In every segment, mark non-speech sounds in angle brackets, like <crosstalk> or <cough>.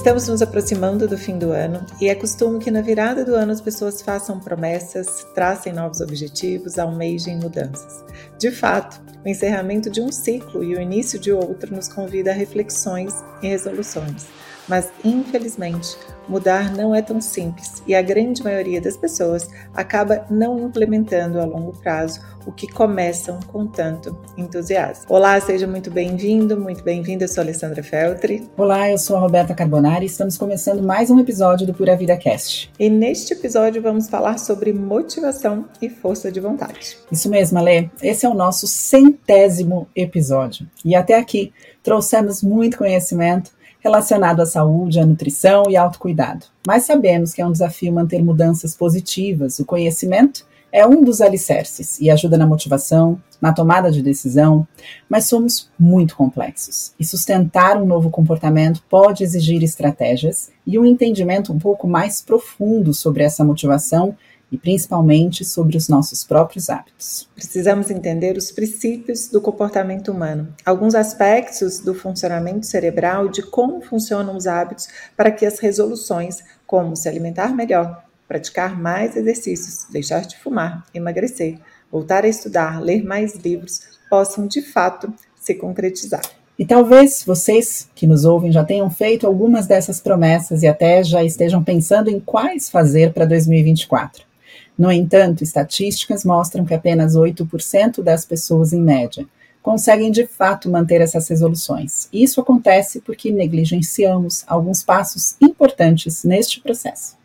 Estamos nos aproximando do fim do ano e é costume que na virada do ano as pessoas façam promessas, tracem novos objetivos, almejem mudanças. De fato, o encerramento de um ciclo e o início de outro nos convida a reflexões e resoluções. Mas, infelizmente, mudar não é tão simples e a grande maioria das pessoas acaba não implementando a longo prazo o que começam com tanto entusiasmo. Olá, seja muito bem-vindo, muito bem-vinda. Eu sou a Alessandra Feltri. Olá, eu sou a Roberta Carbonari e estamos começando mais um episódio do Pura Vida Cast. E neste episódio vamos falar sobre motivação e força de vontade. Isso mesmo, Ale. Esse é o nosso centésimo episódio. E até aqui trouxemos muito conhecimento relacionado à saúde, à nutrição e autocuidado. Mas sabemos que é um desafio manter mudanças positivas. O conhecimento é um dos alicerces e ajuda na motivação, na tomada de decisão, mas somos muito complexos. E sustentar um novo comportamento pode exigir estratégias e um entendimento um pouco mais profundo sobre essa motivação e principalmente sobre os nossos próprios hábitos. Precisamos entender os princípios do comportamento humano, alguns aspectos do funcionamento cerebral e de como funcionam os hábitos para que as resoluções, como se alimentar melhor, praticar mais exercícios, deixar de fumar, emagrecer, voltar a estudar, ler mais livros, possam de fato se concretizar. E talvez vocês que nos ouvem já tenham feito algumas dessas promessas e até já estejam pensando em quais fazer para 2024. No entanto, estatísticas mostram que apenas 8% das pessoas, em média, conseguem de fato manter essas resoluções. Isso acontece porque negligenciamos alguns passos importantes neste processo.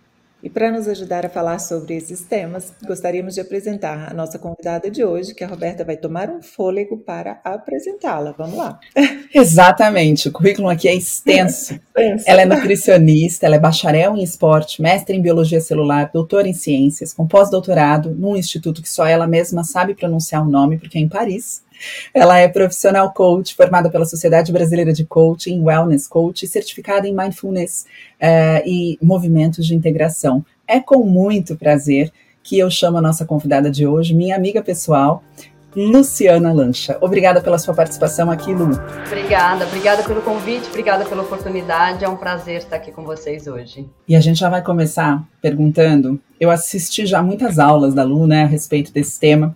E para nos ajudar a falar sobre esses temas, gostaríamos de apresentar a nossa convidada de hoje, que a Roberta vai tomar um fôlego para apresentá-la. Vamos lá. <laughs> Exatamente, o currículo aqui é <laughs> extenso. ela é nutricionista, ela é bacharel em esporte, mestre em biologia celular, doutora em ciências, com pós-doutorado num instituto que só ela mesma sabe pronunciar o nome, porque é em Paris. Ela é profissional coach, formada pela Sociedade Brasileira de Coaching, Wellness Coach, certificada em Mindfulness uh, e movimentos de integração. É com muito prazer que eu chamo a nossa convidada de hoje, minha amiga pessoal, Luciana Lancha. Obrigada pela sua participação aqui, Lu. Obrigada, obrigada pelo convite, obrigada pela oportunidade. É um prazer estar aqui com vocês hoje. E a gente já vai começar perguntando. Eu assisti já muitas aulas da Lu, né, a respeito desse tema.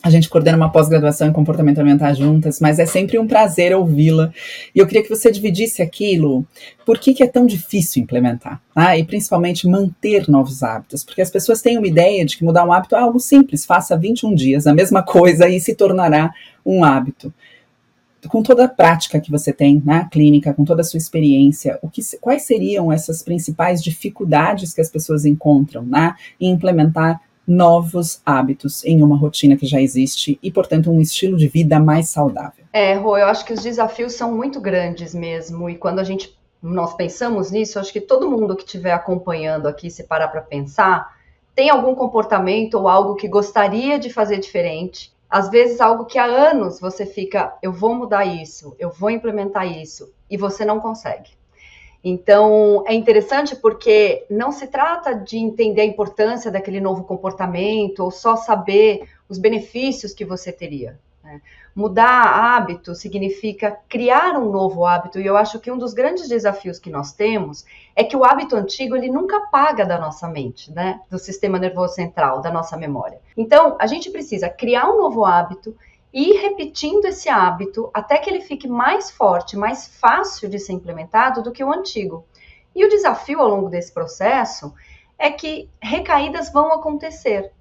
A gente coordena uma pós-graduação em comportamento alimentar juntas, mas é sempre um prazer ouvi-la. E eu queria que você dividisse aquilo, por que, que é tão difícil implementar, tá? e principalmente manter novos hábitos, porque as pessoas têm uma ideia de que mudar um hábito é algo simples, faça 21 dias a mesma coisa e se tornará um hábito. Com toda a prática que você tem na clínica, com toda a sua experiência, o que, quais seriam essas principais dificuldades que as pessoas encontram né, em implementar novos hábitos em uma rotina que já existe e, portanto, um estilo de vida mais saudável. É, Rô, eu acho que os desafios são muito grandes mesmo, e quando a gente nós pensamos nisso, acho que todo mundo que estiver acompanhando aqui, se parar para pensar, tem algum comportamento ou algo que gostaria de fazer diferente. Às vezes, algo que há anos você fica, eu vou mudar isso, eu vou implementar isso, e você não consegue. Então, é interessante porque não se trata de entender a importância daquele novo comportamento ou só saber os benefícios que você teria. Né? Mudar hábito significa criar um novo hábito, e eu acho que um dos grandes desafios que nós temos é que o hábito antigo ele nunca apaga da nossa mente, né? do sistema nervoso central, da nossa memória. Então, a gente precisa criar um novo hábito e repetindo esse hábito até que ele fique mais forte, mais fácil de ser implementado do que o antigo. E o desafio ao longo desse processo é que recaídas vão acontecer.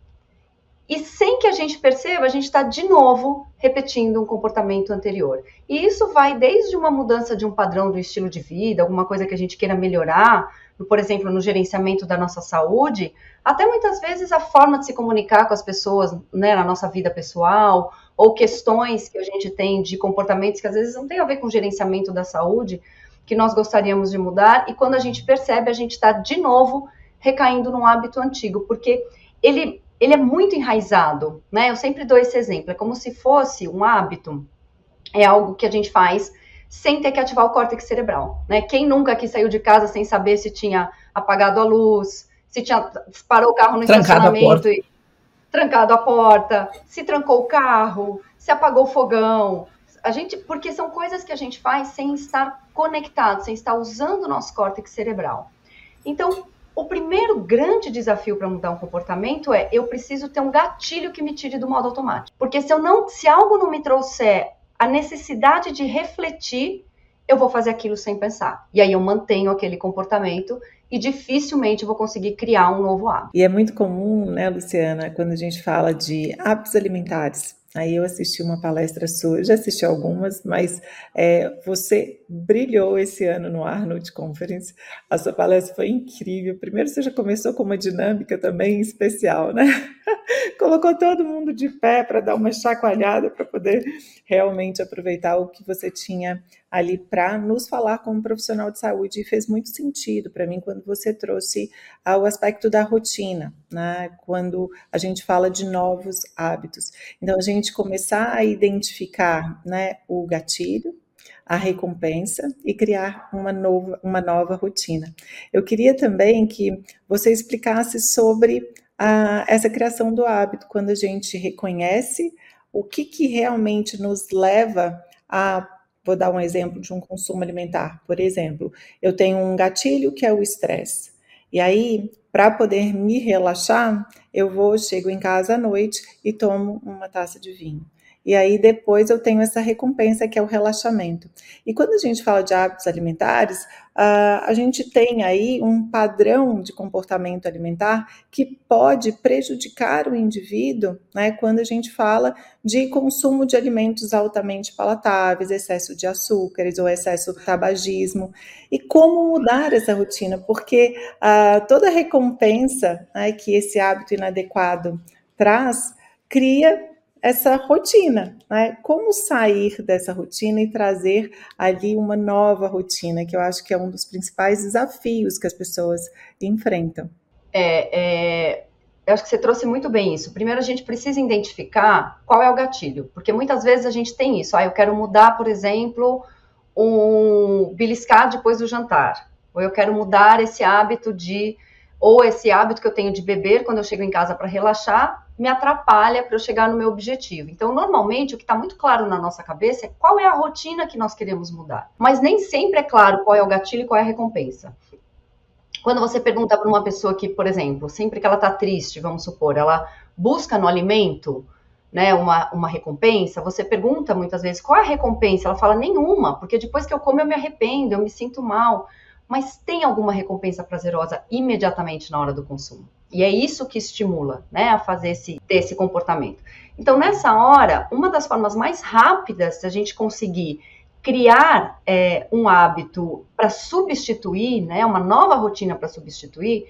E sem que a gente perceba, a gente está de novo repetindo um comportamento anterior. E isso vai desde uma mudança de um padrão do estilo de vida, alguma coisa que a gente queira melhorar, por exemplo, no gerenciamento da nossa saúde, até muitas vezes a forma de se comunicar com as pessoas né, na nossa vida pessoal, ou questões que a gente tem de comportamentos que às vezes não tem a ver com gerenciamento da saúde, que nós gostaríamos de mudar, e quando a gente percebe, a gente está de novo recaindo num hábito antigo, porque ele, ele é muito enraizado, né? Eu sempre dou esse exemplo, é como se fosse um hábito, é algo que a gente faz sem ter que ativar o córtex cerebral, né? Quem nunca aqui saiu de casa sem saber se tinha apagado a luz, se tinha parou o carro no Trancado estacionamento e trancado a porta, se trancou o carro, se apagou o fogão, A gente, porque são coisas que a gente faz sem estar conectado, sem estar usando o nosso córtex cerebral. Então, o primeiro grande desafio para mudar um comportamento é eu preciso ter um gatilho que me tire do modo automático. Porque se eu não, se algo não me trouxer a necessidade de refletir, eu vou fazer aquilo sem pensar. E aí eu mantenho aquele comportamento e dificilmente vou conseguir criar um novo hábito. E é muito comum, né, Luciana, quando a gente fala de hábitos alimentares, Aí eu assisti uma palestra sua, já assisti algumas, mas é, você brilhou esse ano no Arnold Conference. A sua palestra foi incrível. Primeiro, você já começou com uma dinâmica também especial, né? <laughs> Colocou todo mundo de pé para dar uma chacoalhada para poder realmente aproveitar o que você tinha ali para nos falar como profissional de saúde. E fez muito sentido para mim quando você trouxe o aspecto da rotina, né? Quando a gente fala de novos hábitos. Então, a gente começar a identificar né, o gatilho, a recompensa e criar uma nova, uma nova rotina. Eu queria também que você explicasse sobre a, essa criação do hábito, quando a gente reconhece o que, que realmente nos leva a. Vou dar um exemplo de um consumo alimentar. Por exemplo, eu tenho um gatilho que é o estresse. E aí, para poder me relaxar, eu vou, chego em casa à noite e tomo uma taça de vinho. E aí depois eu tenho essa recompensa que é o relaxamento. E quando a gente fala de hábitos alimentares, uh, a gente tem aí um padrão de comportamento alimentar que pode prejudicar o indivíduo, né? Quando a gente fala de consumo de alimentos altamente palatáveis, excesso de açúcares ou excesso de tabagismo. E como mudar essa rotina? Porque uh, toda recompensa né, que esse hábito inadequado traz cria essa rotina, né? Como sair dessa rotina e trazer ali uma nova rotina, que eu acho que é um dos principais desafios que as pessoas enfrentam. É, é, eu acho que você trouxe muito bem isso. Primeiro, a gente precisa identificar qual é o gatilho, porque muitas vezes a gente tem isso. Ah, eu quero mudar, por exemplo, um beliscar depois do jantar, ou eu quero mudar esse hábito de ou esse hábito que eu tenho de beber quando eu chego em casa para relaxar me atrapalha para eu chegar no meu objetivo. Então, normalmente, o que está muito claro na nossa cabeça é qual é a rotina que nós queremos mudar. Mas nem sempre é claro qual é o gatilho e qual é a recompensa. Quando você pergunta para uma pessoa que, por exemplo, sempre que ela está triste, vamos supor, ela busca no alimento né, uma, uma recompensa, você pergunta muitas vezes qual é a recompensa? Ela fala nenhuma, porque depois que eu como eu me arrependo, eu me sinto mal mas tem alguma recompensa prazerosa imediatamente na hora do consumo. E é isso que estimula, né, a fazer esse, ter esse comportamento. Então, nessa hora, uma das formas mais rápidas de a gente conseguir criar é, um hábito para substituir, né, uma nova rotina para substituir,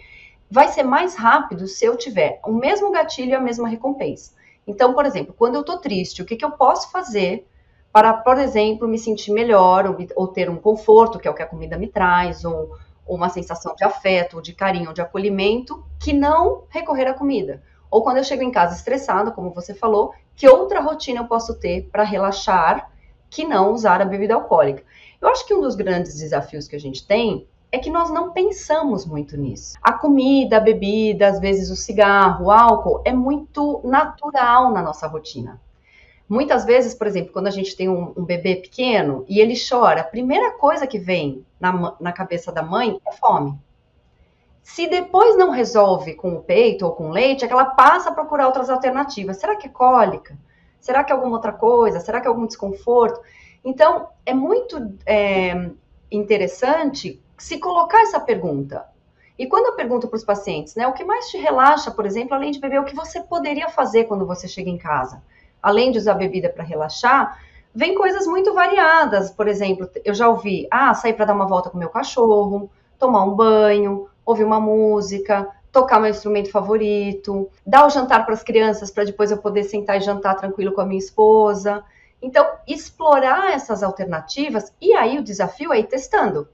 vai ser mais rápido se eu tiver o mesmo gatilho e a mesma recompensa. Então, por exemplo, quando eu estou triste, o que, que eu posso fazer para, por exemplo, me sentir melhor ou, ou, ter um conforto, que é o que a comida me traz, ou, ou uma sensação de afeto, ou de carinho, ou de acolhimento, que não recorrer à comida. Ou quando eu chego em casa estressada, como você falou, que outra rotina eu posso ter para relaxar que não usar a bebida alcoólica. Eu acho que um dos grandes desafios que a gente tem é que nós não pensamos muito nisso. A comida, a bebida, às vezes o cigarro, o álcool é muito natural na nossa rotina. Muitas vezes, por exemplo, quando a gente tem um, um, bebê pequeno e ele chora, a primeira coisa que vem na, na cabeça da mãe é fome. Se depois não resolve com o peito ou com o leite, é que ela passa a procurar outras alternativas. Será que é cólica? Será que é alguma outra coisa? Será que é algum desconforto? Então, é muito é, interessante se colocar essa pergunta. E quando eu pergunto para os pacientes, né, o que mais te relaxa, por exemplo, além de beber, o que você poderia fazer quando você chega em casa? Além de usar bebida para relaxar, vem coisas muito variadas. Por exemplo, eu já ouvi, ah, sair para dar uma volta com meu cachorro, tomar um banho, ouvir uma música, tocar meu instrumento favorito, dar o jantar para as crianças para depois eu poder sentar e jantar tranquilo com a minha esposa. Então, explorar essas alternativas e aí o desafio é ir testando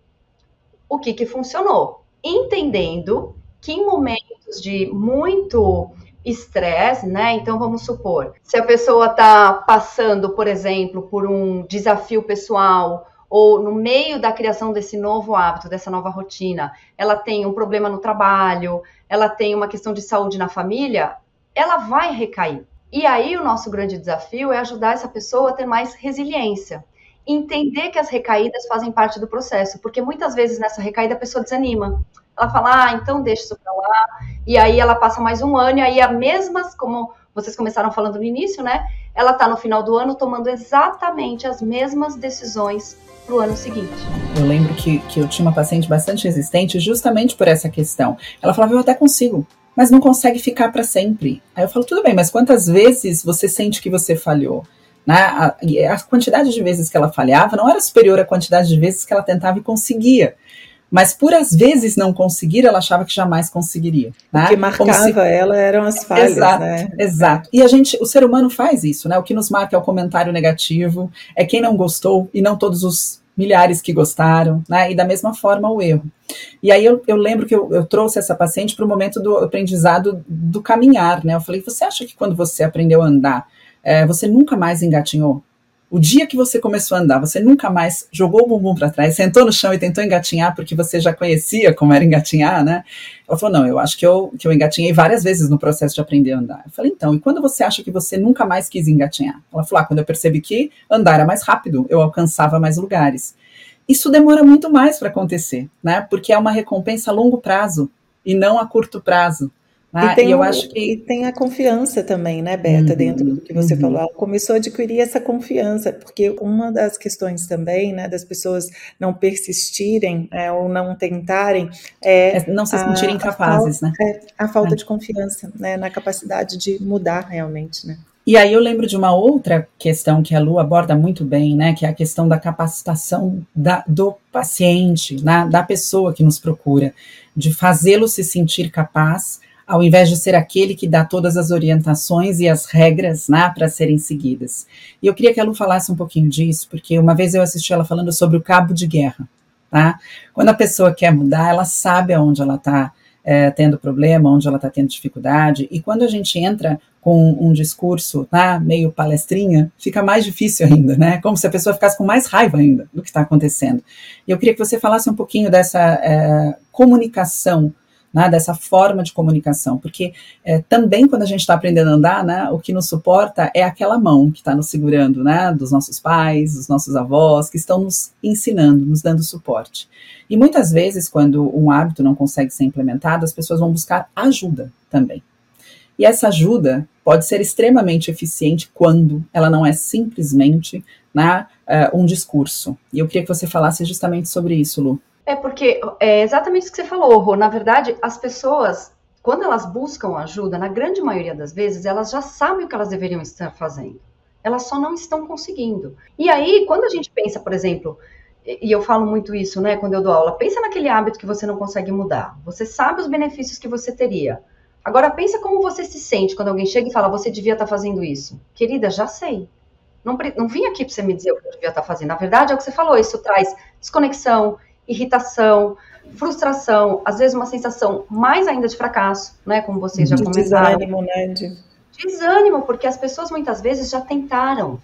o que que funcionou, entendendo que em momentos de muito estresse, né? Então vamos supor, se a pessoa está passando, por exemplo, por um desafio pessoal ou no meio da criação desse novo hábito, dessa nova rotina, ela tem um problema no trabalho, ela tem uma questão de saúde na família, ela vai recair. E aí o nosso grande desafio é ajudar essa pessoa a ter mais resiliência. Entender que as recaídas fazem parte do processo, porque muitas vezes nessa recaída a pessoa desanima. Ela fala, ah, então deixa isso para lá. E aí ela passa mais um ano, e aí as mesmas, como vocês começaram falando no início, né? Ela está no final do ano tomando exatamente as mesmas decisões para o ano seguinte. Eu lembro que, que eu tinha uma paciente bastante resistente justamente por essa questão. Ela falava, eu até consigo, mas não consegue ficar para sempre. Aí eu falo, tudo bem, mas quantas vezes você sente que você falhou? Né? A, a quantidade de vezes que ela falhava não era superior à quantidade de vezes que ela tentava e conseguia mas por às vezes não conseguir, ela achava que jamais conseguiria. Né? O que marcava se... ela eram as falhas, exato, né? Exato. E a gente, o ser humano faz isso, né? O que nos marca é o comentário negativo, é quem não gostou e não todos os milhares que gostaram, né? E da mesma forma o erro. E aí eu, eu lembro que eu, eu trouxe essa paciente para o momento do aprendizado do caminhar, né? Eu falei, você acha que quando você aprendeu a andar, é, você nunca mais engatinhou? O dia que você começou a andar, você nunca mais jogou o bumbum para trás, sentou no chão e tentou engatinhar porque você já conhecia como era engatinhar, né? Ela falou: Não, eu acho que eu, que eu engatinhei várias vezes no processo de aprender a andar. Eu falei: Então, e quando você acha que você nunca mais quis engatinhar? Ela falou: ah, Quando eu percebi que andar era mais rápido, eu alcançava mais lugares. Isso demora muito mais para acontecer, né? Porque é uma recompensa a longo prazo e não a curto prazo. Ah, e, tem, e eu acho que e tem a confiança também, né, Beta, uhum, dentro do que você uhum. falou. Ela começou a adquirir essa confiança, porque uma das questões também, né, das pessoas não persistirem é, ou não tentarem é, é não se sentirem a, capazes, a falta, né? É, a falta é. de confiança, né, na capacidade de mudar realmente, né? E aí eu lembro de uma outra questão que a Lu aborda muito bem, né, que é a questão da capacitação da, do paciente, né, da pessoa que nos procura, de fazê-lo se sentir capaz ao invés de ser aquele que dá todas as orientações e as regras né, para serem seguidas. E eu queria que a Lu falasse um pouquinho disso, porque uma vez eu assisti ela falando sobre o cabo de guerra. Tá? Quando a pessoa quer mudar, ela sabe aonde ela está é, tendo problema, onde ela está tendo dificuldade, e quando a gente entra com um discurso tá, meio palestrinha, fica mais difícil ainda, né? Como se a pessoa ficasse com mais raiva ainda do que está acontecendo. E eu queria que você falasse um pouquinho dessa é, comunicação né, dessa forma de comunicação, porque é, também quando a gente está aprendendo a andar, né, o que nos suporta é aquela mão que está nos segurando, né, dos nossos pais, dos nossos avós, que estão nos ensinando, nos dando suporte. E muitas vezes, quando um hábito não consegue ser implementado, as pessoas vão buscar ajuda também. E essa ajuda pode ser extremamente eficiente quando ela não é simplesmente né, uh, um discurso. E eu queria que você falasse justamente sobre isso, Lu. É porque é exatamente o que você falou, Rô. Na verdade, as pessoas, quando elas buscam ajuda, na grande maioria das vezes, elas já sabem o que elas deveriam estar fazendo. Elas só não estão conseguindo. E aí, quando a gente pensa, por exemplo, e eu falo muito isso, né, quando eu dou aula, pensa naquele hábito que você não consegue mudar. Você sabe os benefícios que você teria. Agora pensa como você se sente quando alguém chega e fala, você devia estar fazendo isso. Querida, já sei. Não, não vim aqui para você me dizer o que eu devia estar fazendo. Na verdade, é o que você falou, isso traz desconexão, irritação, frustração, às vezes uma sensação mais ainda de fracasso, né? Como vocês já de comentaram. Desânimo, né? De... Desânimo, porque as pessoas muitas vezes já tentaram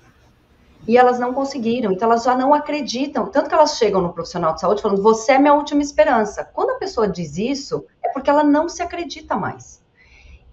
e elas não conseguiram, então elas já não acreditam. Tanto que elas chegam no profissional de saúde falando: você é minha última esperança. Quando a pessoa diz isso, é porque ela não se acredita mais.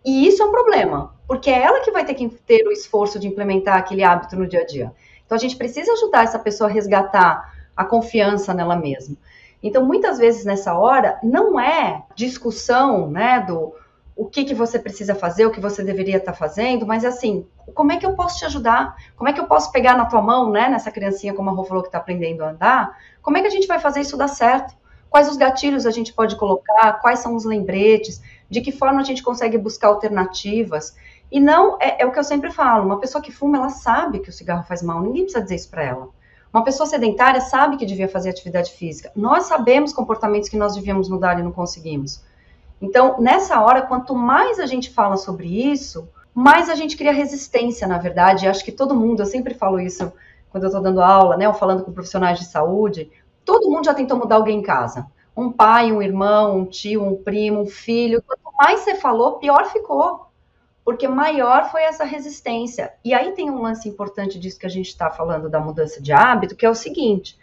E isso é um problema, porque é ela que vai ter que ter o esforço de implementar aquele hábito no dia a dia. Então a gente precisa ajudar essa pessoa a resgatar a confiança nela mesma. Então, muitas vezes nessa hora, não é discussão, né, do o que, que você precisa fazer, o que você deveria estar fazendo, mas assim, como é que eu posso te ajudar? Como é que eu posso pegar na tua mão, né, nessa criancinha, como a Rô falou que está aprendendo a andar? Como é que a gente vai fazer isso dar certo? Quais os gatilhos a gente pode colocar? Quais são os lembretes? De que forma a gente consegue buscar alternativas? E não, é, é o que eu sempre falo, uma pessoa que fuma, ela sabe que o cigarro faz mal, ninguém precisa dizer isso para ela. Uma pessoa sedentária sabe que devia fazer atividade física. Nós sabemos comportamentos que nós devíamos mudar e não conseguimos. Então, nessa hora, quanto mais a gente fala sobre isso, mais a gente cria resistência, na verdade. Acho que todo mundo, eu sempre falo isso quando eu estou dando aula, né, ou falando com profissionais de saúde, todo mundo já tentou mudar alguém em casa. Um pai, um irmão, um tio, um primo, um filho. Quanto mais você falou, pior ficou porque maior foi essa resistência. E aí tem um lance importante disso que a gente está falando da mudança de hábito, que é o seguinte: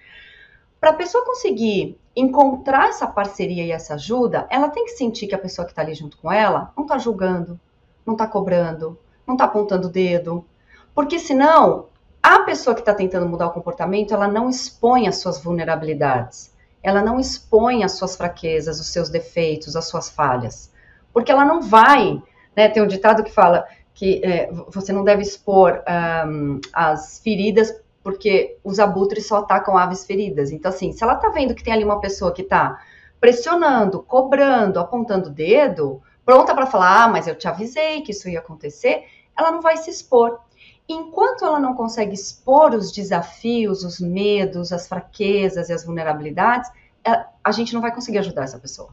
para a pessoa conseguir encontrar essa parceria e essa ajuda, ela tem que sentir que a pessoa que está ali junto com ela não está julgando, não está cobrando, não está apontando o dedo. Porque senão, a pessoa que está tentando mudar o comportamento, ela não expõe as suas vulnerabilidades. Ela não expõe as suas fraquezas, os seus defeitos, as suas falhas. Porque ela não vai. Né, tem um ditado que fala que é, você não deve expor um, as feridas porque os abutres só atacam aves feridas. Então, assim, se ela está vendo que tem ali uma pessoa que está pressionando, cobrando, apontando o dedo, pronta para falar, ah, mas eu te avisei que isso ia acontecer, ela não vai se expor. Enquanto ela não consegue expor os desafios, os medos, as fraquezas e as vulnerabilidades, a gente não vai conseguir ajudar essa pessoa.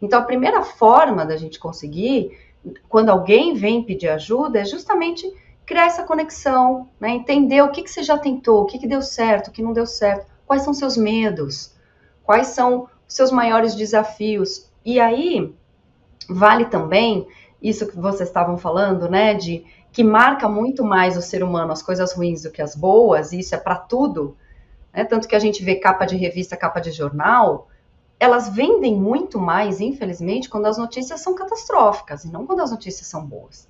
Então, a primeira forma da gente conseguir, quando alguém vem pedir ajuda, é justamente criar essa conexão, né? entender o que, que você já tentou, o que, que deu certo, o que não deu certo, quais são seus medos, quais são os seus maiores desafios. E aí, vale também isso que vocês estavam falando, né, de que marca muito mais o ser humano as coisas ruins do que as boas, e isso é para tudo, né? Tanto que a gente vê capa de revista, capa de jornal, elas vendem muito mais, infelizmente, quando as notícias são catastróficas e não quando as notícias são boas.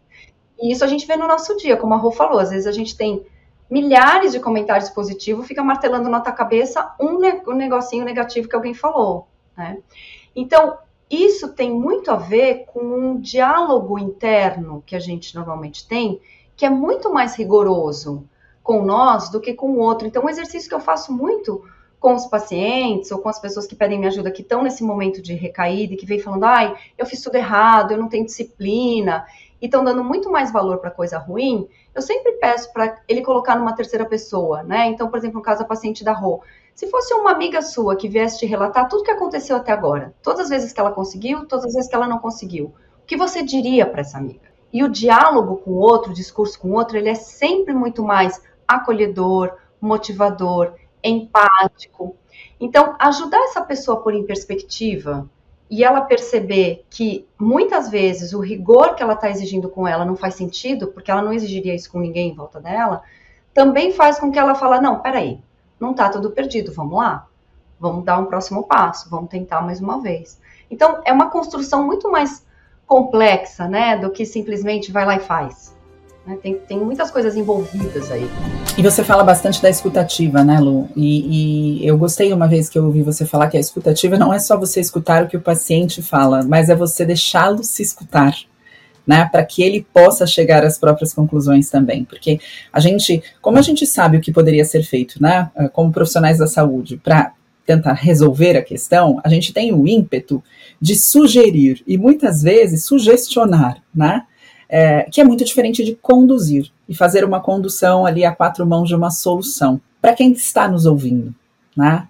E isso a gente vê no nosso dia, como a Rô falou, às vezes a gente tem milhares de comentários positivos, fica martelando na tua cabeça um, ne um negocinho negativo que alguém falou, né? Então, isso tem muito a ver com um diálogo interno que a gente normalmente tem, que é muito mais rigoroso com nós do que com o outro. Então, um exercício que eu faço muito com os pacientes ou com as pessoas que pedem minha ajuda, que estão nesse momento de recaída e que vem falando, ai, eu fiz tudo errado, eu não tenho disciplina, e estão dando muito mais valor para coisa ruim, eu sempre peço para ele colocar numa terceira pessoa, né? Então, por exemplo, no caso da paciente da Rô, se fosse uma amiga sua que viesse te relatar tudo que aconteceu até agora, todas as vezes que ela conseguiu, todas as vezes que ela não conseguiu, o que você diria para essa amiga? E o diálogo com o outro, o discurso com o outro, ele é sempre muito mais acolhedor, motivador, empático. Então, ajudar essa pessoa a pôr em perspectiva e ela perceber que muitas vezes o rigor que ela está exigindo com ela não faz sentido, porque ela não exigiria isso com ninguém em volta dela, também faz com que ela fale, não, peraí, não está tudo perdido, vamos lá, vamos dar um próximo passo, vamos tentar mais uma vez. Então, é uma construção muito mais complexa, né, do que simplesmente vai lá e faz. Né? Tem, tem muitas coisas envolvidas aí. E você fala bastante da escutativa, né, Lu? E, e, eu gostei uma vez que eu ouvi você falar que a escutativa não é só você escutar o que o paciente fala, mas é você deixá-lo se escutar né, para que ele possa chegar às próprias conclusões também, porque a gente, como a gente sabe o que poderia ser feito, né, como profissionais da saúde, para tentar resolver a questão, a gente tem o ímpeto de sugerir e muitas vezes sugestionar, né, é, que é muito diferente de conduzir e fazer uma condução ali a quatro mãos de uma solução. Para quem está nos ouvindo, né,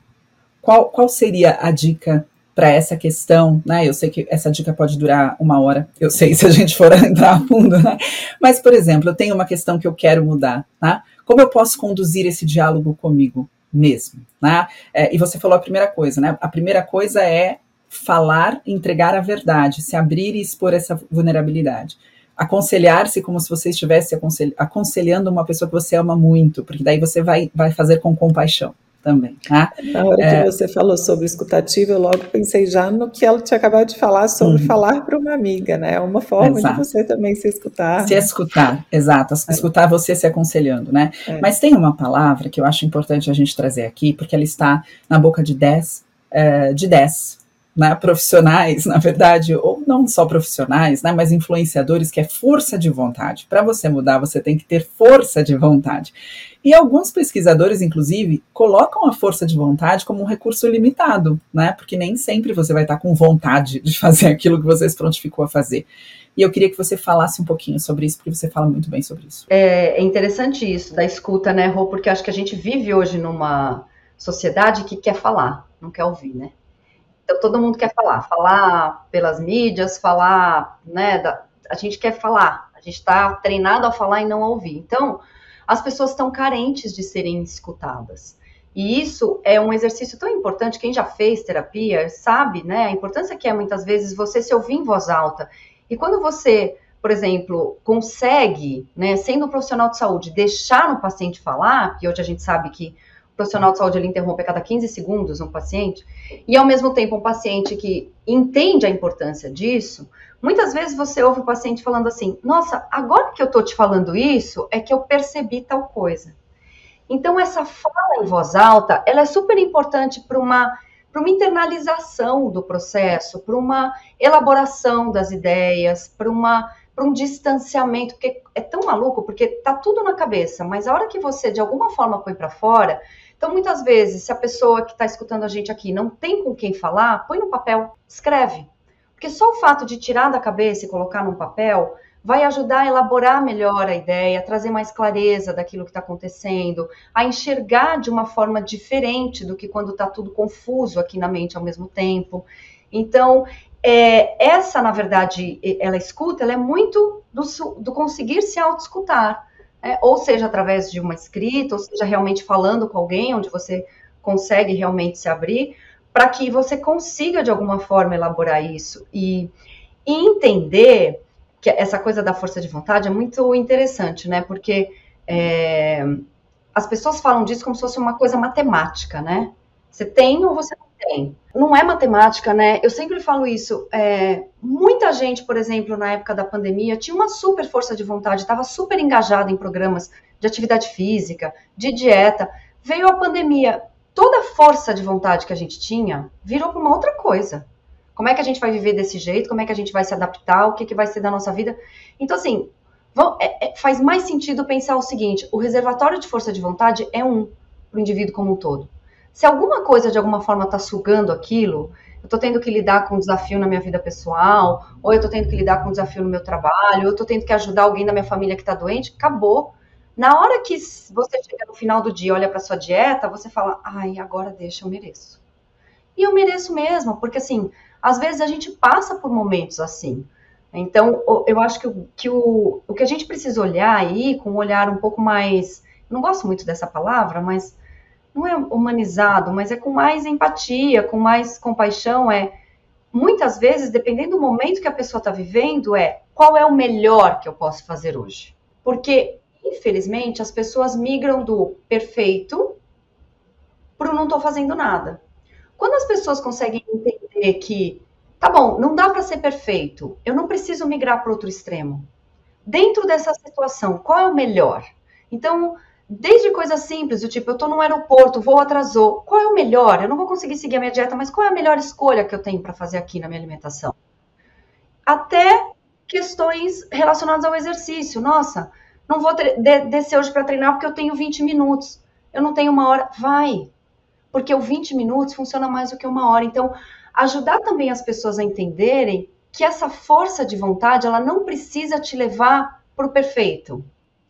qual, qual seria a dica para essa questão, né? Eu sei que essa dica pode durar uma hora, eu sei se a gente for <laughs> entrar a fundo, né? Mas, por exemplo, eu tenho uma questão que eu quero mudar, tá? Como eu posso conduzir esse diálogo comigo mesmo, né? É, e você falou a primeira coisa, né? A primeira coisa é falar, entregar a verdade, se abrir e expor essa vulnerabilidade aconselhar-se como se você estivesse aconselhando uma pessoa que você ama muito, porque daí você vai, vai fazer com compaixão também. Tá? Na hora é, que você falou sobre escutativa, eu logo pensei já no que ela tinha acabado de falar sobre uhum. falar para uma amiga, né? É uma forma exato. de você também se escutar. Se escutar, exato. É. Escutar você se aconselhando, né? É. Mas tem uma palavra que eu acho importante a gente trazer aqui, porque ela está na boca de 10, é, de 10 né, profissionais, <laughs> na verdade, ou não só profissionais, né, mas influenciadores, que é força de vontade. Para você mudar, você tem que ter força de vontade. E alguns pesquisadores, inclusive, colocam a força de vontade como um recurso limitado, né, porque nem sempre você vai estar com vontade de fazer <laughs> aquilo que você se prontificou a fazer. E eu queria que você falasse um pouquinho sobre isso, porque você fala muito bem sobre isso. É, é interessante isso da escuta, né, Rô? Porque acho que a gente vive hoje numa sociedade que quer falar, não quer ouvir, né? Então, todo mundo quer falar, falar pelas mídias, falar, né? Da, a gente quer falar, a gente está treinado a falar e não a ouvir. Então, as pessoas estão carentes de serem escutadas. E isso é um exercício tão importante. Quem já fez terapia sabe, né? A importância que é muitas vezes você se ouvir em voz alta. E quando você, por exemplo, consegue, né, sendo um profissional de saúde, deixar o paciente falar, e hoje a gente sabe que profissional de saúde ele interrompe a cada 15 segundos um paciente, e ao mesmo tempo um paciente que entende a importância disso, Muitas vezes você ouve o paciente falando assim: Nossa, agora que eu estou te falando isso, é que eu percebi tal coisa. Então, essa fala em voz alta, ela é super importante para uma, uma internalização do processo, para uma elaboração das ideias, para uma para um distanciamento, porque é tão maluco, porque tá tudo na cabeça, mas a hora que você de alguma forma põe para fora, então muitas vezes, se a pessoa que está escutando a gente aqui não tem com quem falar, põe no papel, escreve. Porque só o fato de tirar da cabeça e colocar num papel vai ajudar a elaborar melhor a ideia, a trazer mais clareza daquilo que está acontecendo, a enxergar de uma forma diferente do que quando está tudo confuso aqui na mente ao mesmo tempo. Então, é, essa, na verdade, ela escuta, ela é muito do, do conseguir se auto-escutar. É, ou seja, através de uma escrita, ou seja, realmente falando com alguém, onde você consegue realmente se abrir, para que você consiga, de alguma forma, elaborar isso. E, e, entender que essa coisa da força de vontade é muito interessante, né? Porque é, as pessoas falam disso como se fosse uma coisa matemática, né? Você tem ou você não tem. Não é matemática, né? Eu sempre falo isso. É, muita gente, por exemplo, na época da pandemia, tinha uma super força de vontade, estava super engajada em programas de atividade física, de dieta. Veio a pandemia, toda a força de vontade que a gente tinha virou para uma outra coisa. Como é que a gente vai viver desse jeito? Como é que a gente vai se adaptar? O que, que vai ser da nossa vida? Então, assim, é, é, faz mais sentido pensar o seguinte: o reservatório de força de vontade é um para o indivíduo como um todo. Se alguma coisa de alguma forma está sugando aquilo, eu estou tendo que lidar com um desafio na minha vida pessoal, ou eu estou tendo que lidar com um desafio no meu trabalho, ou eu estou tendo que ajudar alguém da minha família que está doente, acabou. Na hora que você chega no final do dia, olha para sua dieta, você fala, ai, agora deixa, eu mereço. E eu mereço mesmo, porque assim, às vezes a gente passa por momentos assim. Então, eu acho que, que o, o que a gente precisa olhar aí, com um olhar um pouco mais. Não gosto muito dessa palavra, mas não é humanizado, mas é com mais empatia, com mais compaixão, é muitas vezes, dependendo do momento que a pessoa está vivendo, é qual é o melhor que eu posso fazer hoje. Porque, infelizmente, as pessoas migram do perfeito para o não estou fazendo nada. Quando as pessoas conseguem entender que, tá bom, não dá para ser perfeito, eu não preciso migrar para outro extremo. Dentro dessa situação, qual é o melhor? Então, Desde coisas simples, do tipo, eu estou no aeroporto, o voo atrasou. Qual é o melhor? Eu não vou conseguir seguir a minha dieta, mas qual é a melhor escolha que eu tenho para fazer aqui na minha alimentação? Até questões relacionadas ao exercício. Nossa, não vou de descer hoje para treinar porque eu tenho 20 minutos. Eu não tenho uma hora. Vai. Porque o 20 minutos funciona mais do que uma hora. Então, ajudar também as pessoas a entenderem que essa força de vontade, ela não precisa te levar para o perfeito,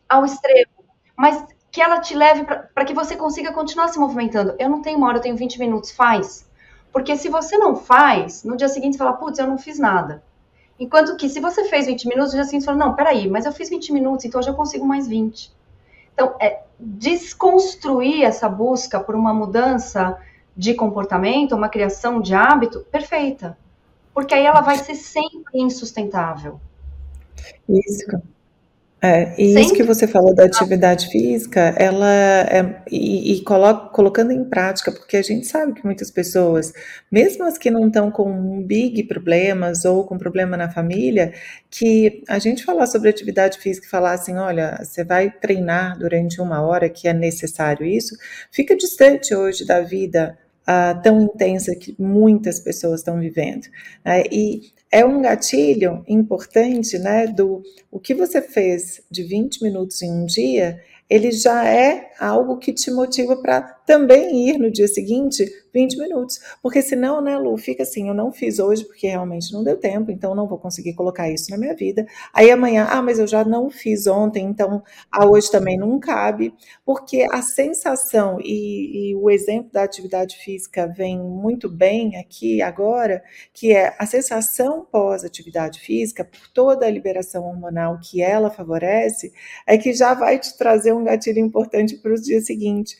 ao extremo. Mas que ela te leve para que você consiga continuar se movimentando. Eu não tenho uma hora, eu tenho 20 minutos, faz. Porque se você não faz, no dia seguinte você fala, putz, eu não fiz nada. Enquanto que se você fez 20 minutos, no dia seguinte você fala, não, peraí, mas eu fiz 20 minutos, então hoje eu consigo mais 20. Então, é desconstruir essa busca por uma mudança de comportamento, uma criação de hábito perfeita. Porque aí ela vai ser sempre insustentável. Isso. É, e isso que você falou da atividade física, ela é, e, e coloca, colocando em prática, porque a gente sabe que muitas pessoas, mesmo as que não estão com big problemas ou com problema na família, que a gente falar sobre atividade física e falar assim, olha, você vai treinar durante uma hora que é necessário isso, fica distante hoje da vida uh, tão intensa que muitas pessoas estão vivendo. Né? E é um gatilho importante, né, do o que você fez de 20 minutos em um dia, ele já é algo que te motiva para também ir no dia seguinte 20 minutos. Porque senão, né, Lu, fica assim, eu não fiz hoje porque realmente não deu tempo, então não vou conseguir colocar isso na minha vida. Aí amanhã, ah, mas eu já não fiz ontem, então a hoje também não cabe. Porque a sensação e, e o exemplo da atividade física vem muito bem aqui agora, que é a sensação pós-atividade física, por toda a liberação hormonal que ela favorece, é que já vai te trazer um gatilho importante para os dias seguintes.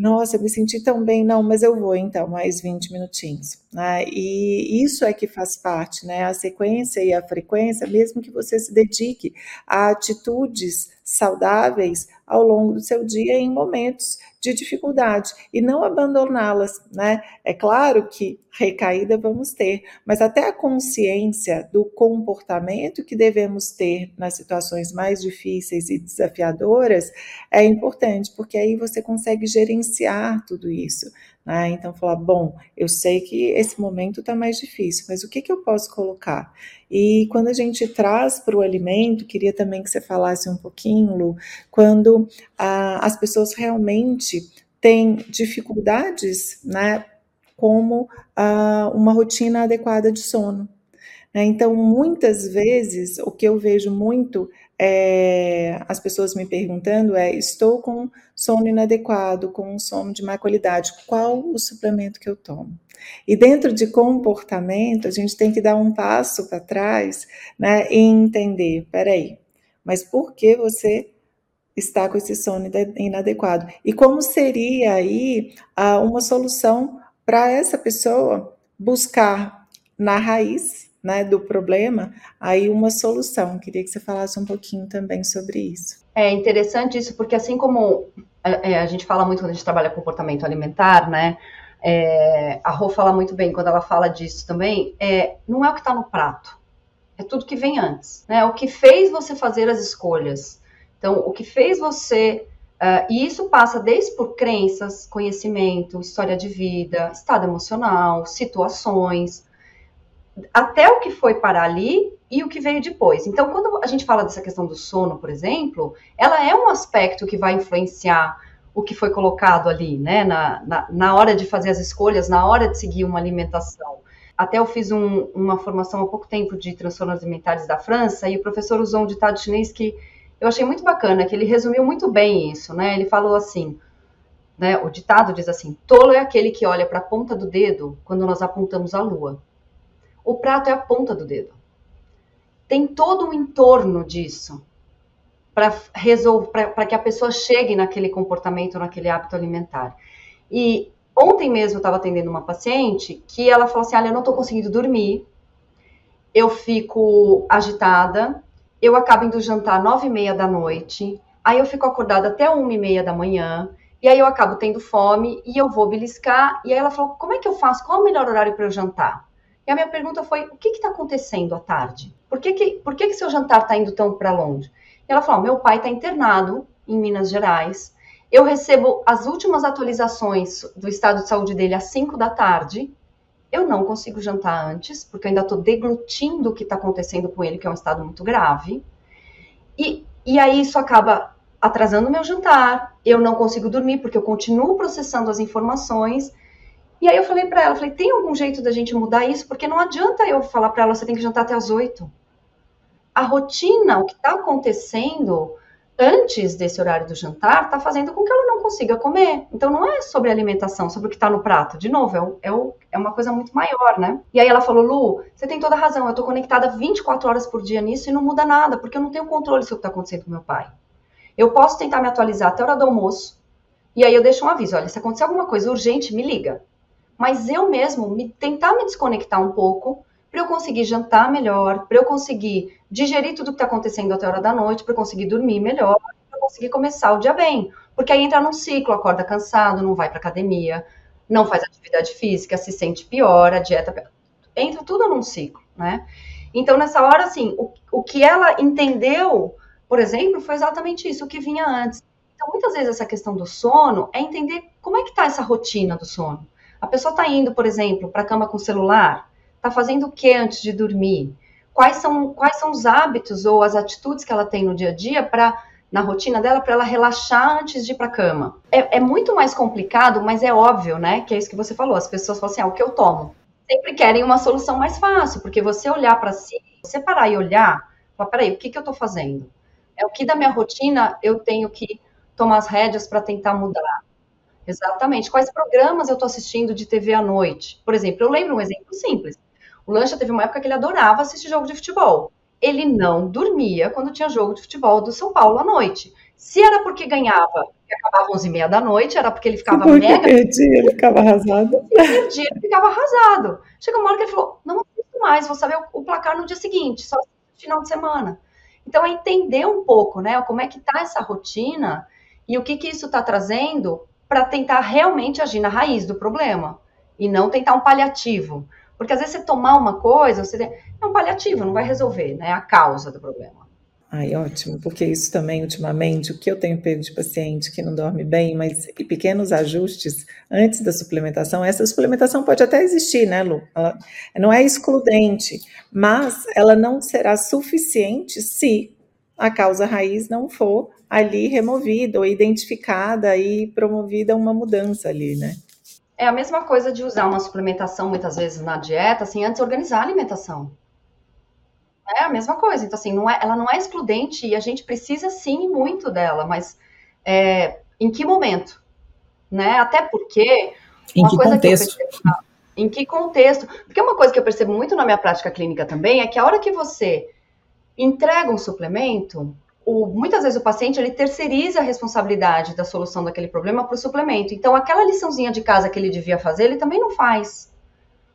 Nossa, eu me senti tão bem, não, mas eu vou então, mais 20 minutinhos. Né? E isso é que faz parte, né? A sequência e a frequência, mesmo que você se dedique a atitudes saudáveis ao longo do seu dia em momentos de dificuldade e não abandoná-las, né? É claro que recaída vamos ter, mas até a consciência do comportamento que devemos ter nas situações mais difíceis e desafiadoras é importante, porque aí você consegue gerenciar tudo isso. Né? Então, falar, bom, eu sei que esse momento está mais difícil, mas o que, que eu posso colocar? E quando a gente traz para o alimento, queria também que você falasse um pouquinho, Lu, quando ah, as pessoas realmente têm dificuldades, né, como ah, uma rotina adequada de sono. Né? Então, muitas vezes, o que eu vejo muito é, as pessoas me perguntando é: estou com sono inadequado, com um sono de má qualidade, qual o suplemento que eu tomo? E dentro de comportamento, a gente tem que dar um passo para trás né, e entender: peraí, mas por que você está com esse sono inadequado? E como seria aí uma solução para essa pessoa buscar na raiz né, do problema, aí uma solução. Queria que você falasse um pouquinho também sobre isso. É interessante isso, porque assim como é, a gente fala muito quando a gente trabalha comportamento alimentar, né? É, a Rô fala muito bem quando ela fala disso também. É, não é o que está no prato, é tudo que vem antes, né? O que fez você fazer as escolhas. Então, o que fez você Uh, e isso passa desde por crenças, conhecimento, história de vida, estado emocional, situações, até o que foi para ali e o que veio depois. Então, quando a gente fala dessa questão do sono, por exemplo, ela é um aspecto que vai influenciar o que foi colocado ali, né, na, na, na hora de fazer as escolhas, na hora de seguir uma alimentação. Até eu fiz um, uma formação há pouco tempo de transtornos alimentares da França e o professor usou um ditado chinês que eu achei muito bacana, que ele resumiu muito bem isso, né? Ele falou assim, né, o ditado diz assim: tolo é aquele que olha para a ponta do dedo quando nós apontamos a lua. O prato é a ponta do dedo. Tem todo um entorno disso para resolver, para que a pessoa chegue naquele comportamento, naquele hábito alimentar. E ontem mesmo eu estava atendendo uma paciente que ela falou assim: Olha, eu não estou conseguindo dormir, eu fico agitada, eu acabo indo jantar nove e meia da noite, aí eu fico acordada até uma e meia da manhã, e aí eu acabo tendo fome e eu vou beliscar. E aí ela falou: Como é que eu faço? Qual é o melhor horário para eu jantar? E a minha pergunta foi: o que está acontecendo à tarde? Por que, que, por que, que seu jantar está indo tão para longe? E ela falou: meu pai está internado em Minas Gerais. Eu recebo as últimas atualizações do estado de saúde dele às 5 da tarde. Eu não consigo jantar antes, porque eu ainda estou deglutindo o que está acontecendo com ele, que é um estado muito grave. E, e aí isso acaba atrasando o meu jantar, eu não consigo dormir, porque eu continuo processando as informações e aí eu falei para ela, falei, tem algum jeito da gente mudar isso? Porque não adianta eu falar para ela, você tem que jantar até as oito. A rotina, o que está acontecendo antes desse horário do jantar, está fazendo com que ela não consiga comer. Então não é sobre alimentação, sobre o que está no prato. De novo, é, o, é, o, é, uma coisa muito maior, né? E aí ela falou, Lu, você tem toda a razão, eu estou conectada 24 horas por dia nisso e não muda nada, porque eu não tenho controle sobre o que está acontecendo com meu pai. Eu posso tentar me atualizar até a hora do almoço, e aí eu deixo um aviso, olha, se acontecer alguma coisa urgente, me liga mas eu mesmo me, tentar me desconectar um pouco para eu conseguir jantar melhor, para eu conseguir digerir tudo que está acontecendo até a hora da noite, para eu conseguir dormir melhor, para eu conseguir começar o dia bem. Porque aí entra num ciclo, acorda cansado, não vai para academia, não faz atividade física, se sente pior, a dieta entra tudo num ciclo, né? Então nessa hora assim, o, o que ela entendeu, por exemplo, foi exatamente isso, o que vinha antes. Então muitas vezes essa questão do sono é entender como é que está essa rotina do sono. A pessoa está indo, por exemplo, para a cama com celular, está fazendo o que antes de dormir? Quais são, quais são os hábitos ou as atitudes que ela tem no dia a dia para na rotina dela para ela relaxar antes de ir para a cama. É, é, muito mais complicado, mas é óbvio, né? Que é isso que você falou. As pessoas falam assim: ah, o que eu tomo? Sempre querem uma solução mais fácil, porque você olhar para si, você parar e olhar, falar: peraí, o que, que eu estou fazendo? É o que da minha rotina eu tenho que tomar as rédeas para tentar mudar. Exatamente. Quais programas eu estou assistindo de TV à noite? Por exemplo, eu lembro um exemplo simples. O Lancha teve uma época que ele adorava assistir jogo de futebol. Ele não dormia quando tinha jogo de futebol do São Paulo à noite. Se era porque ganhava e acabava 11 e meia da noite, era porque ele ficava porque mega... perdia, ele ficava arrasado. <laughs> Se perdia, ele ficava arrasado. Chegou uma hora que ele falou, não assisto mais, vou saber o, placar no dia seguinte, só no final de semana. Então, é entender um pouco, né, como é que está essa rotina e o que, que isso está trazendo para tentar realmente agir na raiz do problema e não tentar um paliativo. Porque às vezes você tomar uma coisa, você é um paliativo, não vai resolver, né, a causa do problema. Ai, ótimo, porque isso também, ultimamente, o que eu tenho pego de paciente que não dorme bem, mas e pequenos ajustes antes da suplementação, essa suplementação pode até existir, né, Lu? Ela não é excludente, mas ela não será suficiente se a causa raiz não for ali removida ou identificada e promovida uma mudança ali, né? É a mesma coisa de usar uma suplementação muitas vezes na dieta, assim, antes de organizar a alimentação. É a mesma coisa. Então, assim, não é, ela não é excludente e a gente precisa sim muito dela, mas é, em que momento? Né? Até porque. Em que contexto? Que percebo, em que contexto? Porque uma coisa que eu percebo muito na minha prática clínica também é que a hora que você entrega um suplemento, o, muitas vezes o paciente ele terceiriza a responsabilidade da solução daquele problema para o suplemento. Então, aquela liçãozinha de casa que ele devia fazer, ele também não faz.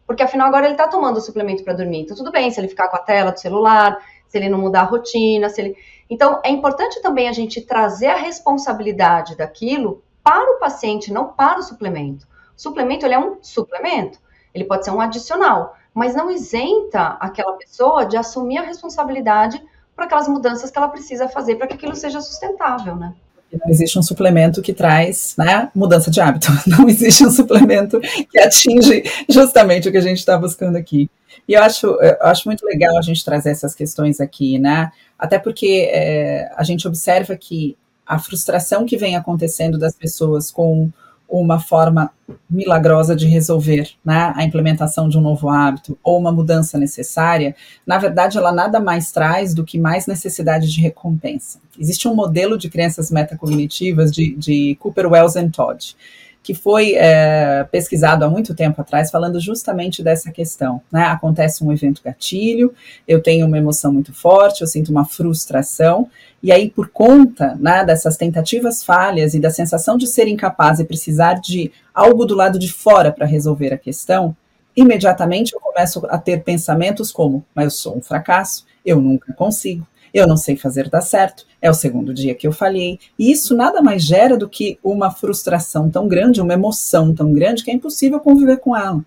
Porque afinal agora ele está tomando o suplemento para dormir. Então tudo bem se ele ficar com a tela do celular, se ele não mudar a rotina, se ele. Então é importante também a gente trazer a responsabilidade daquilo para o paciente, não para o suplemento. O suplemento ele é um suplemento, ele pode ser um adicional, mas não isenta aquela pessoa de assumir a responsabilidade para aquelas mudanças que ela precisa fazer para que aquilo seja sustentável, né? Não existe um suplemento que traz né, mudança de hábito. <laughs> Não existe um suplemento que atinge justamente o que a gente está buscando aqui. E eu acho, eu acho muito legal a gente trazer essas questões aqui, né? Até porque é, a gente observa que a frustração que vem acontecendo das pessoas com uma forma milagrosa de resolver né, a implementação de um novo hábito ou uma mudança necessária, na verdade, ela nada mais traz do que mais necessidade de recompensa. Existe um modelo de crenças metacognitivas de, de Cooper, Wells e Todd, que foi é, pesquisado há muito tempo atrás, falando justamente dessa questão. Né? Acontece um evento gatilho, eu tenho uma emoção muito forte, eu sinto uma frustração, e aí, por conta né, dessas tentativas falhas e da sensação de ser incapaz e precisar de algo do lado de fora para resolver a questão, imediatamente eu começo a ter pensamentos como: mas eu sou um fracasso, eu nunca consigo, eu não sei fazer dar certo, é o segundo dia que eu falhei. E isso nada mais gera do que uma frustração tão grande, uma emoção tão grande que é impossível conviver com ela.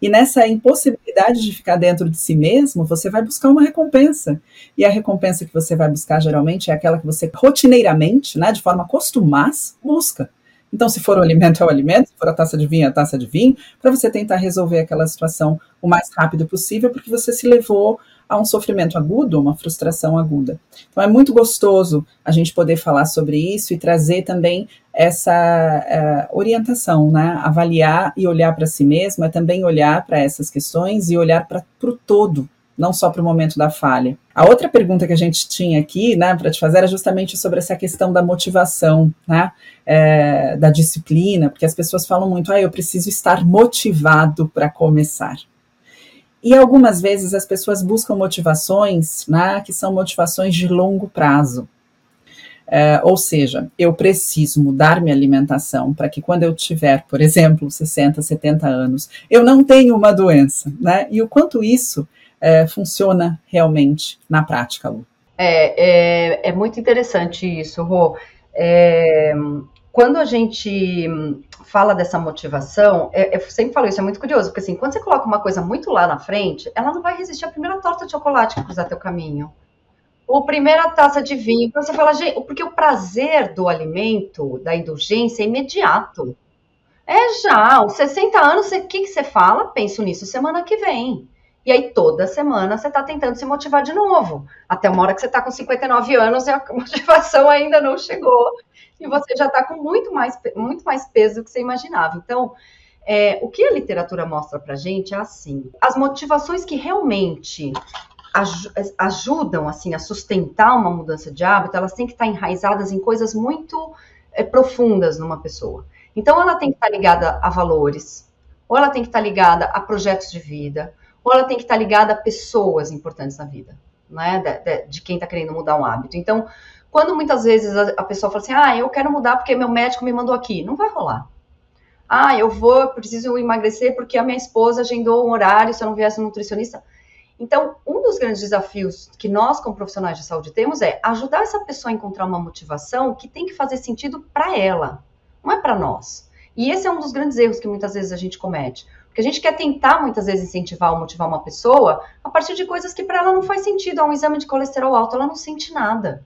E nessa impossibilidade de ficar dentro de si mesmo, você vai buscar uma recompensa. E a recompensa que você vai buscar geralmente é aquela que você rotineiramente, né, de forma costumaz, busca. Então, se for o alimento, é o alimento, se for a taça de vinho, é a taça de vinho, para você tentar resolver aquela situação o mais rápido possível, porque você se levou a um sofrimento agudo, uma frustração aguda. Então é muito gostoso a gente poder falar sobre isso e trazer também essa uh, orientação, né? Avaliar e olhar para si mesmo é também olhar para essas questões e olhar para o todo, não só para o momento da falha. A outra pergunta que a gente tinha aqui, né, para te fazer era justamente sobre essa questão da motivação, né, é, da disciplina, porque as pessoas falam muito, ah, eu preciso estar motivado para começar. E algumas vezes as pessoas buscam motivações né, que são motivações de longo prazo. É, ou seja, eu preciso mudar minha alimentação para que quando eu tiver, por exemplo, 60, 70 anos, eu não tenha uma doença, né? E o quanto isso é, funciona realmente na prática, Lu? É, é, é muito interessante isso, Rô. É, quando a gente fala dessa motivação, é, eu sempre falo isso, é muito curioso, porque assim, quando você coloca uma coisa muito lá na frente, ela não vai resistir à primeira torta de chocolate que cruzar teu caminho. Ou primeira taça de vinho, você fala, gente, porque o prazer do alimento, da indulgência, é imediato. É já, aos 60 anos, o que, que você fala? Penso nisso semana que vem. E aí, toda semana, você está tentando se motivar de novo. Até uma hora que você está com 59 anos e a <laughs> motivação ainda não chegou e você já está com muito mais, muito mais peso do que você imaginava. Então, é, o que a literatura mostra para gente é assim: as motivações que realmente aj ajudam assim a sustentar uma mudança de hábito, elas têm que estar enraizadas em coisas muito é, profundas numa pessoa. Então, ela tem que estar ligada a valores, ou ela tem que estar ligada a projetos de vida, ou ela tem que estar ligada a pessoas importantes na vida, né? De, de, de quem está querendo mudar um hábito. Então, quando muitas vezes a, a pessoa fala assim, ah, eu quero mudar porque meu médico me mandou aqui, não vai rolar. Ah, eu vou, preciso emagrecer porque a minha esposa agendou um horário, se eu não viesse um nutricionista. Então, um dos grandes desafios que nós, como profissionais de saúde, temos é ajudar essa pessoa a encontrar uma motivação que tem que fazer sentido para ela, não é para nós. E esse é um dos grandes erros que muitas vezes a gente comete. Porque a gente quer tentar muitas vezes incentivar ou motivar uma pessoa a partir de coisas que para ela não faz sentido. Há um exame de colesterol alto, ela não sente nada.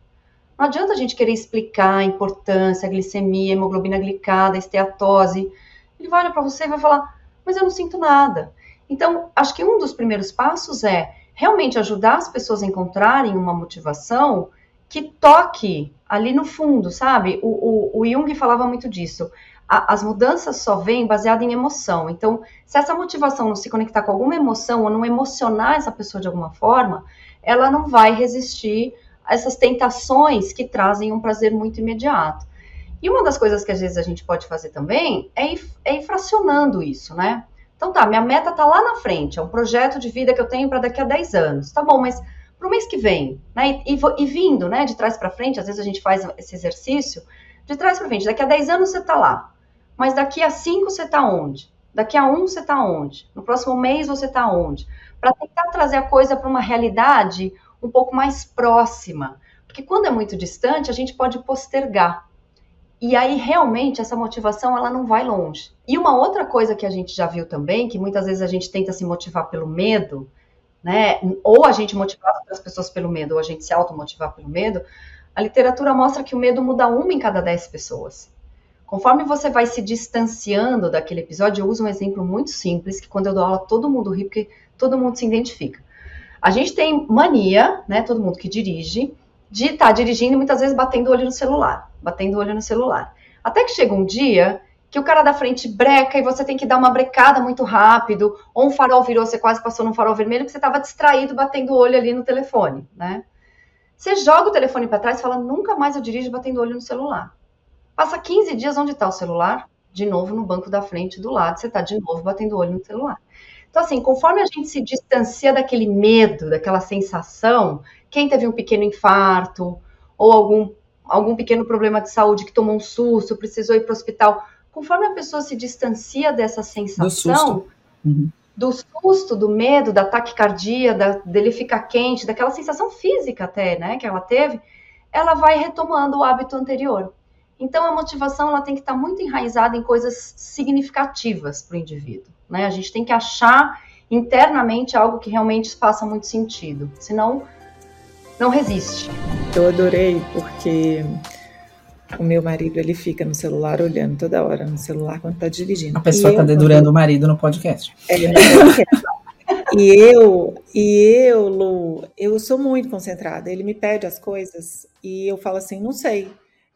Não adianta a gente querer explicar a importância, a glicemia, a hemoglobina glicada, a esteatose. Ele vai olhar para você e vai falar, mas eu não sinto nada. Então, acho que um dos primeiros passos é realmente ajudar as pessoas a encontrarem uma motivação que toque ali no fundo, sabe? O, o, o Jung falava muito disso. A, as mudanças só vêm baseadas em emoção. Então, se essa motivação não se conectar com alguma emoção ou não emocionar essa pessoa de alguma forma, ela não vai resistir a essas tentações que trazem um prazer muito imediato. E uma das coisas que às vezes a gente pode fazer também é ir, é ir fracionando isso, né? Então tá, minha meta tá lá na frente, é um projeto de vida que eu tenho para daqui a 10 anos. Tá bom, mas para o mês que vem, né? E, e, e vindo, né, de trás para frente, às vezes a gente faz esse exercício, de trás para frente, daqui a 10 anos você tá lá. Mas daqui a 5 você tá onde? Daqui a um você tá onde? No próximo mês você tá onde? Para tentar trazer a coisa para uma realidade um pouco mais próxima. Porque quando é muito distante, a gente pode postergar. E aí realmente essa motivação ela não vai longe. E uma outra coisa que a gente já viu também, que muitas vezes a gente tenta se motivar pelo medo, né? Ou a gente motivar as pessoas pelo medo, ou a gente se automotivar pelo medo. A literatura mostra que o medo muda uma em cada dez pessoas. Conforme você vai se distanciando daquele episódio, eu uso um exemplo muito simples, que quando eu dou aula todo mundo ri, porque todo mundo se identifica. A gente tem mania, né, todo mundo que dirige, de estar tá dirigindo e muitas vezes batendo o olho no celular, batendo o olho no celular. Até que chega um dia que o cara da frente breca e você tem que dar uma brecada muito rápido, ou um farol virou, você quase passou num farol vermelho porque você estava distraído batendo o olho ali no telefone, né? Você joga o telefone para trás e fala, nunca mais eu dirijo batendo o olho no celular. Passa 15 dias, onde está o celular? De novo no banco da frente do lado, você está de novo batendo o olho no celular. Então, assim, conforme a gente se distancia daquele medo, daquela sensação, quem teve um pequeno infarto ou algum, algum pequeno problema de saúde que tomou um susto, precisou ir para o hospital, conforme a pessoa se distancia dessa sensação, do susto, uhum. do, susto do medo, da taquicardia, da, dele ficar quente, daquela sensação física até, né, que ela teve, ela vai retomando o hábito anterior. Então, a motivação ela tem que estar muito enraizada em coisas significativas para o indivíduo. Né? A gente tem que achar internamente algo que realmente faça muito sentido. Senão, não resiste. Eu adorei porque o meu marido ele fica no celular olhando toda hora no celular quando está dirigindo. A pessoa está dedurando o marido no podcast. É, no podcast. E eu, e eu, Lu, eu sou muito concentrada. Ele me pede as coisas e eu falo assim, não sei.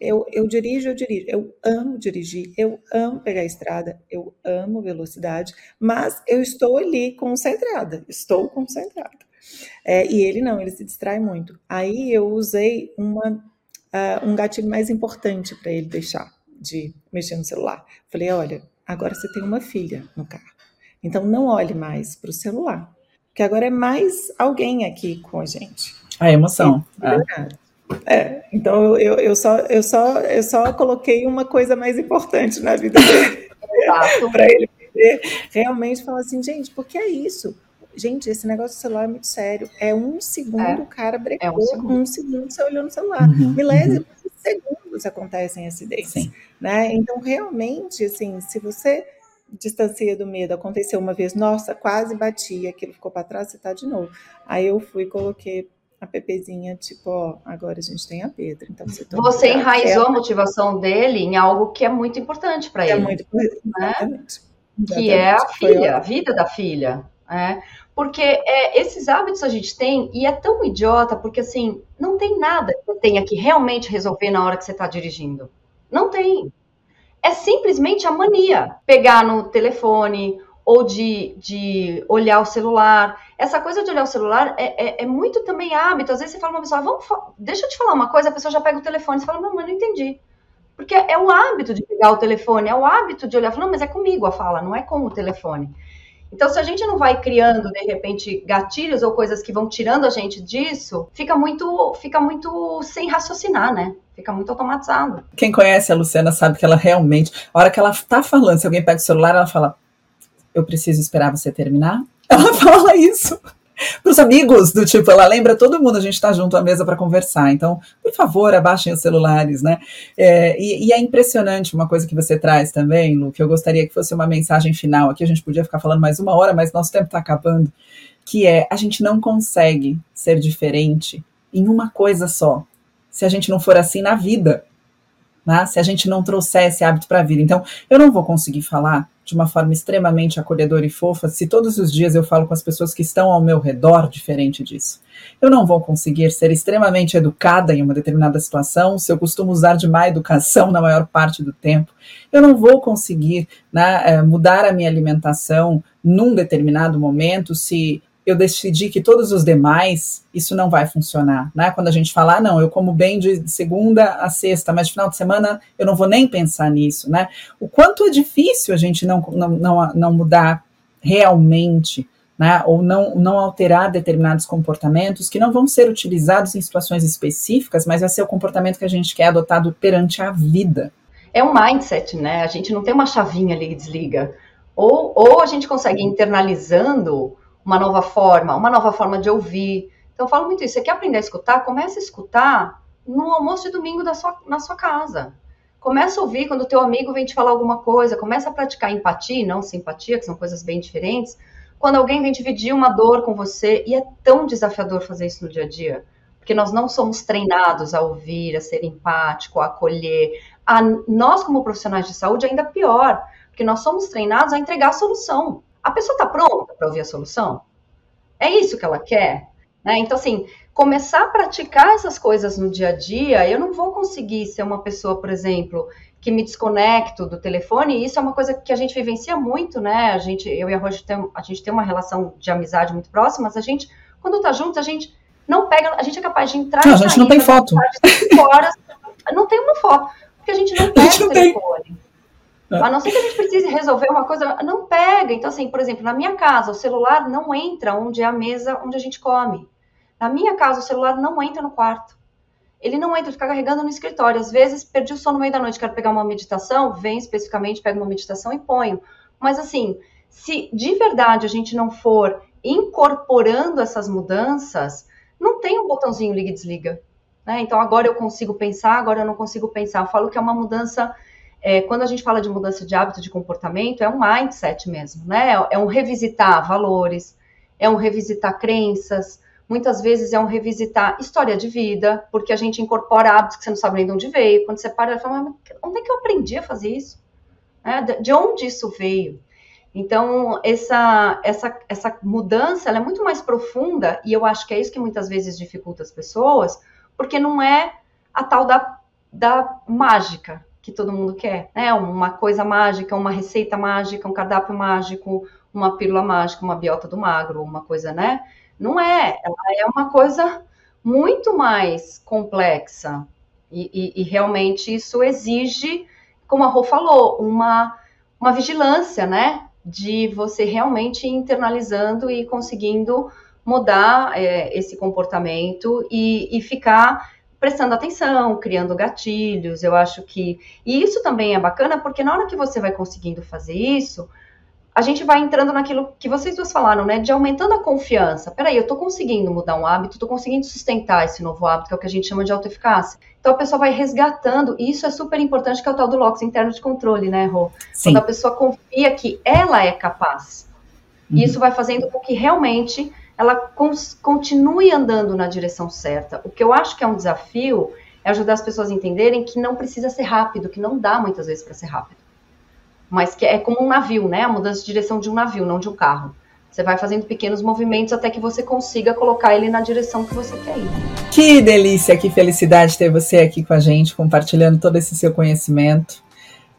Eu, eu dirijo, eu dirijo. Eu amo dirigir, eu amo pegar a estrada, eu amo velocidade, mas eu estou ali concentrada, estou concentrada. É, e ele não, ele se distrai muito. Aí eu usei uma, uh, um gatilho mais importante para ele deixar de mexer no celular. Falei: olha, agora você tem uma filha no carro, então não olhe mais para o celular, porque agora é mais alguém aqui com a gente. A emoção. É. é, então eu, eu, só, eu, só, eu só coloquei uma coisa mais importante na vida dele. <laughs> para ele poder realmente falar assim, gente, porque é isso. Gente, esse negócio do celular é muito sério. É um segundo é, o cara brecou, é um, segundo. um, segundo. você olhou no celular. Uhum, Milésimos uhum. de segundos acontecem acidentes. Sim. Né? Então, realmente, assim, se você distancia do medo, aconteceu uma vez, nossa, quase bati, aquilo ficou para trás, você tá de novo. Aí eu fui e coloquei a Pepezinha, tipo, ó, agora a gente tem a Pedra. Então você, você enraizou a motivação dele em algo que é muito importante para é ele. É muito importante, né? Exatamente. Que é a filha, a vida da filha. É, porque é, esses hábitos a gente tem e é tão idiota, porque assim, não tem nada que você tenha que realmente resolver na hora que você está dirigindo. Não tem. É simplesmente a mania. Pegar no telefone ou de, de olhar o celular. Essa coisa de olhar o celular é, é, é muito também hábito. Às vezes você fala uma pessoa, Vamos, deixa eu te falar uma coisa, a pessoa já pega o telefone e fala, não, mas não entendi. Porque é o hábito de pegar o telefone, é o hábito de olhar, não, mas é comigo a fala, não é com o telefone. Então, se a gente não vai criando, de repente, gatilhos ou coisas que vão tirando a gente disso, fica muito, fica muito sem raciocinar, né? Fica muito automatizado. Quem conhece a Luciana sabe que ela realmente, a hora que ela tá falando, se alguém pega o celular, ela fala: Eu preciso esperar você terminar. <laughs> Ela fala isso. para os amigos, do tipo, ela lembra todo mundo, a gente está junto à mesa para conversar. Então, por favor, abaixem os celulares, né? É, e, e, é impressionante uma coisa que você traz também, Lu, que eu gostaria que fosse uma mensagem final. Aqui a gente podia ficar falando mais uma hora, mas nosso tempo está acabando. Que é a gente não consegue ser diferente em uma coisa só. Se a gente não for assim na vida, né? se a gente não trouxer esse hábito para a vida. Então, eu não vou conseguir falar de uma forma extremamente acolhedora e fofa se todos os dias eu falo com as pessoas que estão ao meu redor diferente disso. Eu não vou conseguir ser extremamente educada em uma determinada situação se eu costumo usar de má educação na maior parte do tempo. Eu não vou conseguir né, eh, mudar a minha alimentação num determinado momento se eu decidi que todos os demais, isso não vai funcionar, né? Quando a gente fala, ah, não, eu como bem de segunda a sexta, mas de final de semana eu não vou nem pensar nisso, né? O quanto é difícil a gente não, não, não, não mudar realmente, né? Ou não, não alterar determinados comportamentos que não vão ser utilizados em situações específicas, mas vai ser o comportamento que a gente quer adotado perante a vida. É um mindset, né? A gente não tem uma chavinha ali que desliga. Ou, ou a gente consegue internalizando uma nova forma, uma nova forma de ouvir. Então, eu falo muito isso. Você quer aprender a escutar? Comece a escutar no almoço de domingo da sua, na sua casa. Começa a ouvir quando o teu amigo vem te falar alguma coisa. Começa a praticar empatia e não simpatia, que são coisas bem diferentes. Quando alguém vem dividir uma dor com você, e é tão desafiador fazer isso no dia a dia, porque nós não somos treinados a ouvir, a ser empático, a acolher. A, nós, como profissionais de saúde, ainda pior, porque nós somos treinados a entregar a solução. A pessoa está pronta para ouvir a solução? É isso que ela quer? Né? Então, assim, começar a praticar essas coisas no dia a dia, eu não vou conseguir ser uma pessoa, por exemplo, que me desconecto do telefone, e isso é uma coisa que a gente vivencia muito, né? A gente, eu e a Roger, tem, a gente tem uma relação de amizade muito próxima, mas a gente, quando tá junto, a gente não pega, a gente é capaz de entrar. Não, a gente não tem foto. Horas, não tem uma foto, porque a gente não <laughs> pega o telefone. Tem. É. A não ser que a gente precise resolver uma coisa, não pega. Então, assim, por exemplo, na minha casa, o celular não entra onde é a mesa onde a gente come. Na minha casa, o celular não entra no quarto. Ele não entra, fica carregando no escritório. Às vezes, perdi o sono no meio da noite, quero pegar uma meditação, vem especificamente, pego uma meditação e ponho. Mas, assim, se de verdade a gente não for incorporando essas mudanças, não tem um botãozinho liga e desliga. Né? Então, agora eu consigo pensar, agora eu não consigo pensar. Eu falo que é uma mudança é, quando a gente fala de mudança de hábito de comportamento, é um mindset mesmo, né? É um revisitar valores, é um revisitar crenças, muitas vezes é um revisitar história de vida, porque a gente incorpora hábitos que você não sabe nem de onde veio. Quando você para fala, onde é que eu aprendi a fazer isso? É, de onde isso veio? Então, essa, essa, essa mudança é muito mais profunda, e eu acho que é isso que muitas vezes dificulta as pessoas, porque não é a tal da, da mágica, que todo mundo quer, né? Uma coisa mágica, uma receita mágica, um cardápio mágico, uma pílula mágica, uma biota do magro, uma coisa, né? Não é, ela é uma coisa muito mais complexa e, e, e realmente isso exige, como a Rô falou, uma, uma vigilância, né? De você realmente internalizando e conseguindo mudar é, esse comportamento e, e ficar prestando atenção, criando gatilhos. Eu acho que. E isso também é bacana, porque na hora que você vai conseguindo fazer isso, a gente vai entrando naquilo que vocês duas falaram, né? De aumentando a confiança. Peraí, eu estou conseguindo mudar um hábito, estou conseguindo sustentar esse novo hábito, que é o que a gente chama de autoeficácia. Então a pessoa vai resgatando, e isso é super importante, que é o tal do LOX interno de controle, né, Rô? Sim. Quando a pessoa confia que ela é capaz. Uhum. Isso vai fazendo com que realmente ela continue andando na direção certa. O que eu acho que é um desafio é ajudar as pessoas a entenderem que não precisa ser rápido, que não dá muitas vezes para ser rápido. Mas que é como um navio, né? A mudança de direção de um navio, não de um carro. Você vai fazendo pequenos movimentos até que você consiga colocar ele na direção que você quer ir. Que delícia, que felicidade ter você aqui com a gente, compartilhando todo esse seu conhecimento.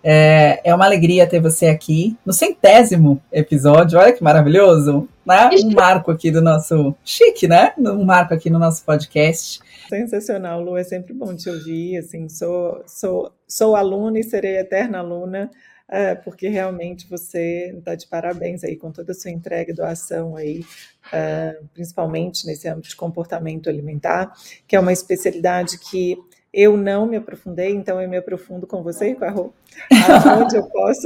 É, é uma alegria ter você aqui no centésimo episódio. Olha que maravilhoso, né? Um marco aqui do nosso chique, né? Um marco aqui no nosso podcast. Sensacional, Lu. É sempre bom te ouvir. Assim, sou, sou, sou aluna e serei eterna aluna. É, porque realmente você está de parabéns aí com toda a sua entrega e doação aí, é, principalmente nesse âmbito de comportamento alimentar, que é uma especialidade que Eu não me aprofundei, então eu me aprofundo com você e com a Rô. Aonde eu posso,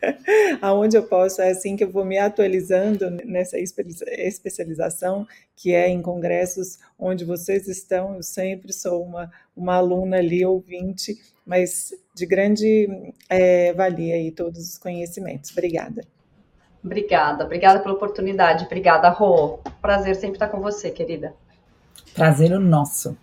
<laughs> aonde eu posso, é assim que eu vou me atualizando nessa especialização, que é em congressos onde vocês estão. Eu sempre sou uma, uma aluna ali, ouvinte, mas de grande é, valia aí todos os conhecimentos. Obrigada. Obrigada, obrigada pela oportunidade. Obrigada, Rô. Prazer sempre estar com você, querida. Prazer o nosso.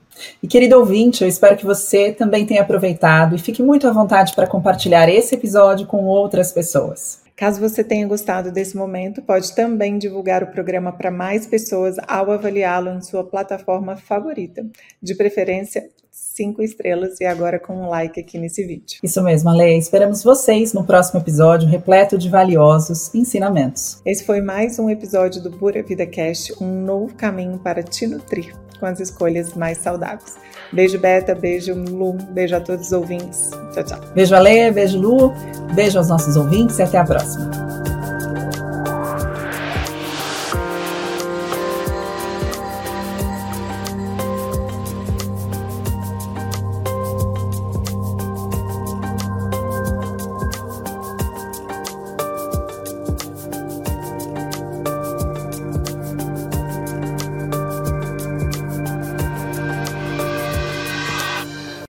E querido ouvinte, eu espero que você também tenha aproveitado e fique muito à vontade para compartilhar esse episódio com outras pessoas. Caso você tenha gostado desse momento, pode também divulgar o programa para mais pessoas ao avaliá-lo em sua plataforma favorita, de preferência cinco estrelas e agora com um like aqui nesse vídeo. Isso mesmo, Ale. Esperamos vocês no próximo episódio repleto de valiosos ensinamentos. Esse foi mais um episódio do Pura Vida Cast, um novo caminho para te nutrir com as escolhas mais saudáveis. Beijo, Beta, beijo, Lu, beijo a todos os ouvintes. Tchau, tchau. Beijo, Ale, beijo, Lu, beijo aos nossos ouvintes e até a próxima.